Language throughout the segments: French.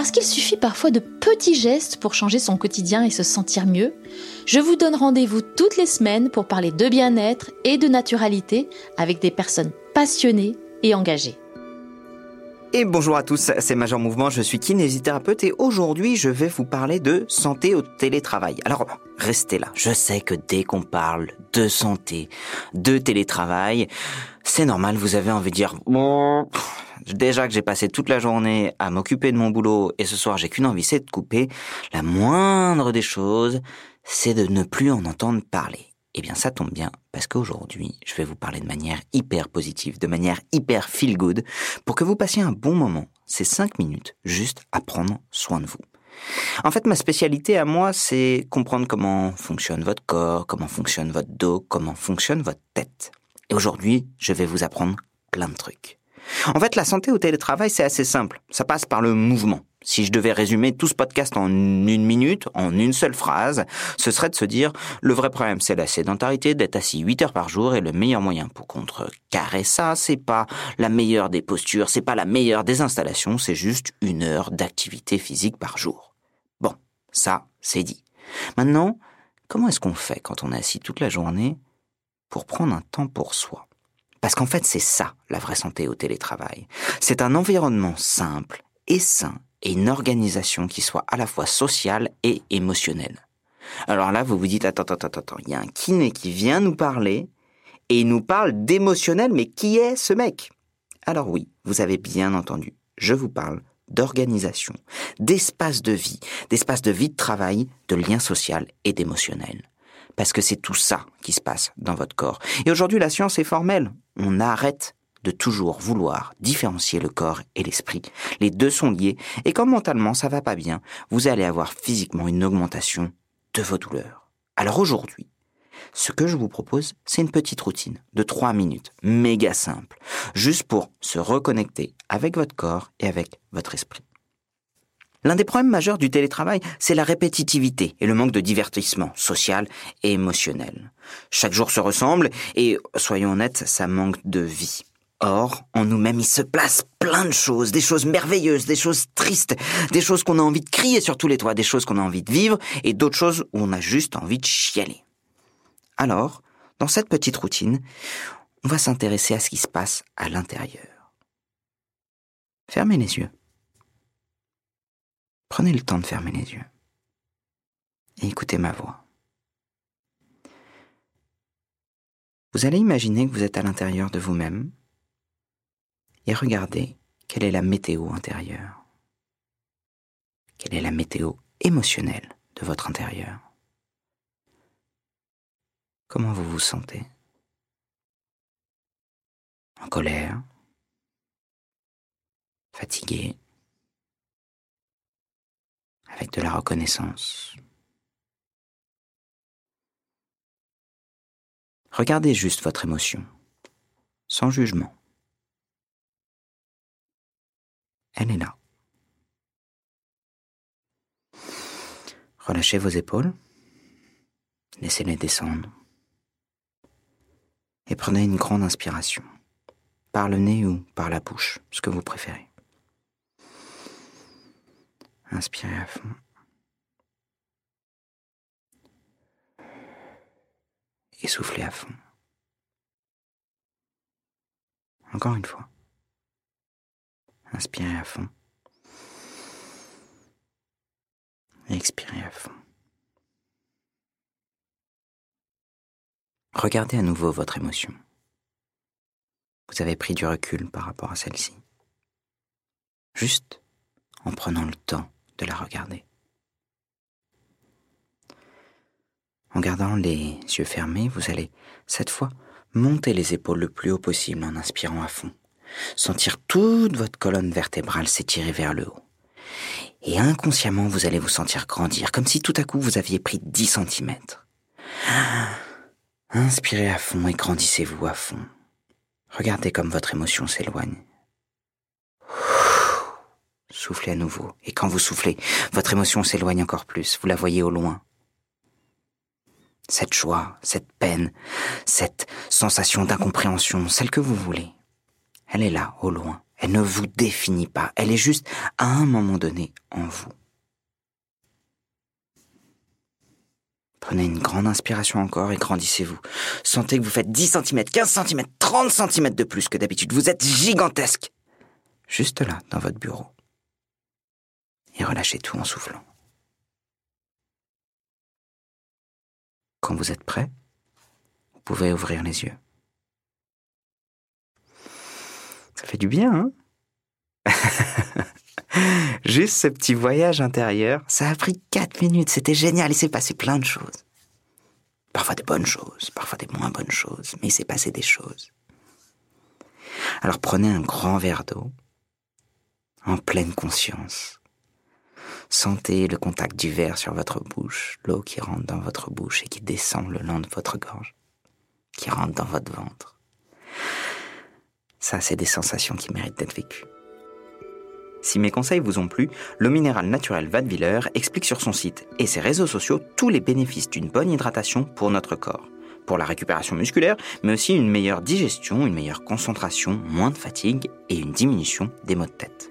Parce qu'il suffit parfois de petits gestes pour changer son quotidien et se sentir mieux, je vous donne rendez-vous toutes les semaines pour parler de bien-être et de naturalité avec des personnes passionnées et engagées. Et bonjour à tous, c'est Major Mouvement, je suis kinésithérapeute et aujourd'hui je vais vous parler de santé au télétravail. Alors restez là, je sais que dès qu'on parle de santé, de télétravail, c'est normal, vous avez envie de dire déjà que j'ai passé toute la journée à m'occuper de mon boulot et ce soir j'ai qu'une envie, c'est de couper, la moindre des choses, c'est de ne plus en entendre parler. Eh bien, ça tombe bien, parce qu'aujourd'hui, je vais vous parler de manière hyper positive, de manière hyper feel good, pour que vous passiez un bon moment, ces cinq minutes, juste à prendre soin de vous. En fait, ma spécialité à moi, c'est comprendre comment fonctionne votre corps, comment fonctionne votre dos, comment fonctionne votre tête. Et aujourd'hui, je vais vous apprendre plein de trucs. En fait, la santé au télétravail, c'est assez simple. Ça passe par le mouvement. Si je devais résumer tout ce podcast en une minute, en une seule phrase, ce serait de se dire le vrai problème c'est la sédentarité, d'être assis 8 heures par jour et le meilleur moyen pour contrecarrer ça, c'est pas la meilleure des postures, c'est pas la meilleure des installations, c'est juste une heure d'activité physique par jour. Bon, ça, c'est dit. Maintenant, comment est-ce qu'on fait quand on est assis toute la journée pour prendre un temps pour soi? Parce qu'en fait, c'est ça, la vraie santé au télétravail. C'est un environnement simple et sain et une organisation qui soit à la fois sociale et émotionnelle. Alors là, vous vous dites, attends, attends, attends, attends, il y a un kiné qui vient nous parler et il nous parle d'émotionnel, mais qui est ce mec? Alors oui, vous avez bien entendu, je vous parle d'organisation, d'espace de vie, d'espace de vie de travail, de lien social et d'émotionnel. Parce que c'est tout ça qui se passe dans votre corps. Et aujourd'hui, la science est formelle. On arrête de toujours vouloir différencier le corps et l'esprit. Les deux sont liés, et quand mentalement ça va pas bien, vous allez avoir physiquement une augmentation de vos douleurs. Alors aujourd'hui, ce que je vous propose, c'est une petite routine de trois minutes, méga simple, juste pour se reconnecter avec votre corps et avec votre esprit. L'un des problèmes majeurs du télétravail, c'est la répétitivité et le manque de divertissement social et émotionnel. Chaque jour se ressemble et, soyons honnêtes, ça manque de vie. Or, en nous-mêmes, il se place plein de choses, des choses merveilleuses, des choses tristes, des choses qu'on a envie de crier sur tous les toits, des choses qu'on a envie de vivre, et d'autres choses où on a juste envie de chialer. Alors, dans cette petite routine, on va s'intéresser à ce qui se passe à l'intérieur. Fermez les yeux. Prenez le temps de fermer les yeux. Et écoutez ma voix. Vous allez imaginer que vous êtes à l'intérieur de vous-même et regardez quelle est la météo intérieure. Quelle est la météo émotionnelle de votre intérieur? Comment vous vous sentez? En colère? Fatigué? Avec de la reconnaissance Regardez juste votre émotion, sans jugement. Elle est là. Relâchez vos épaules. Laissez-les descendre. Et prenez une grande inspiration. Par le nez ou par la bouche, ce que vous préférez. Inspirez à fond. Et soufflez à fond. Encore une fois. Inspirez à fond. Expirez à fond. Regardez à nouveau votre émotion. Vous avez pris du recul par rapport à celle-ci. Juste en prenant le temps de la regarder. En gardant les yeux fermés, vous allez, cette fois, monter les épaules le plus haut possible en inspirant à fond sentir toute votre colonne vertébrale s'étirer vers le haut. Et inconsciemment, vous allez vous sentir grandir, comme si tout à coup vous aviez pris 10 cm. Inspirez à fond et grandissez-vous à fond. Regardez comme votre émotion s'éloigne. Soufflez à nouveau. Et quand vous soufflez, votre émotion s'éloigne encore plus. Vous la voyez au loin. Cette joie, cette peine, cette sensation d'incompréhension, celle que vous voulez. Elle est là, au loin. Elle ne vous définit pas. Elle est juste à un moment donné en vous. Prenez une grande inspiration encore et grandissez-vous. Sentez que vous faites 10 cm, 15 cm, 30 cm de plus que d'habitude. Vous êtes gigantesque. Juste là, dans votre bureau. Et relâchez tout en soufflant. Quand vous êtes prêt, vous pouvez ouvrir les yeux. Ça fait du bien, hein? Juste ce petit voyage intérieur, ça a pris 4 minutes, c'était génial, il s'est passé plein de choses. Parfois des bonnes choses, parfois des moins bonnes choses, mais il s'est passé des choses. Alors prenez un grand verre d'eau, en pleine conscience. Sentez le contact du verre sur votre bouche, l'eau qui rentre dans votre bouche et qui descend le long de votre gorge, qui rentre dans votre ventre. Ça, c'est des sensations qui méritent d'être vécues. Si mes conseils vous ont plu, l'eau minérale naturelle Vadeviller explique sur son site et ses réseaux sociaux tous les bénéfices d'une bonne hydratation pour notre corps. Pour la récupération musculaire, mais aussi une meilleure digestion, une meilleure concentration, moins de fatigue et une diminution des maux de tête.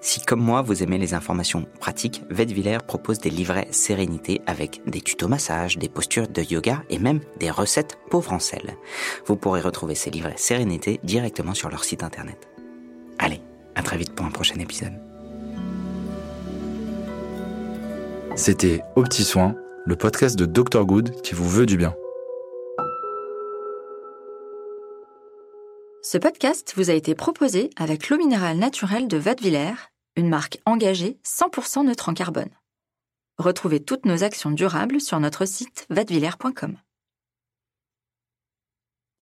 Si comme moi vous aimez les informations pratiques, Vedviller propose des livrets sérénité avec des tutos massage, des postures de yoga et même des recettes pauvres en sel. Vous pourrez retrouver ces livrets sérénité directement sur leur site internet. Allez, à très vite pour un prochain épisode. C'était Au Petit Soin, le podcast de Dr Good qui vous veut du bien. Ce podcast vous a été proposé avec l'eau minérale naturelle de Vadeviller, une marque engagée 100% neutre en carbone. Retrouvez toutes nos actions durables sur notre site vadevillers.com.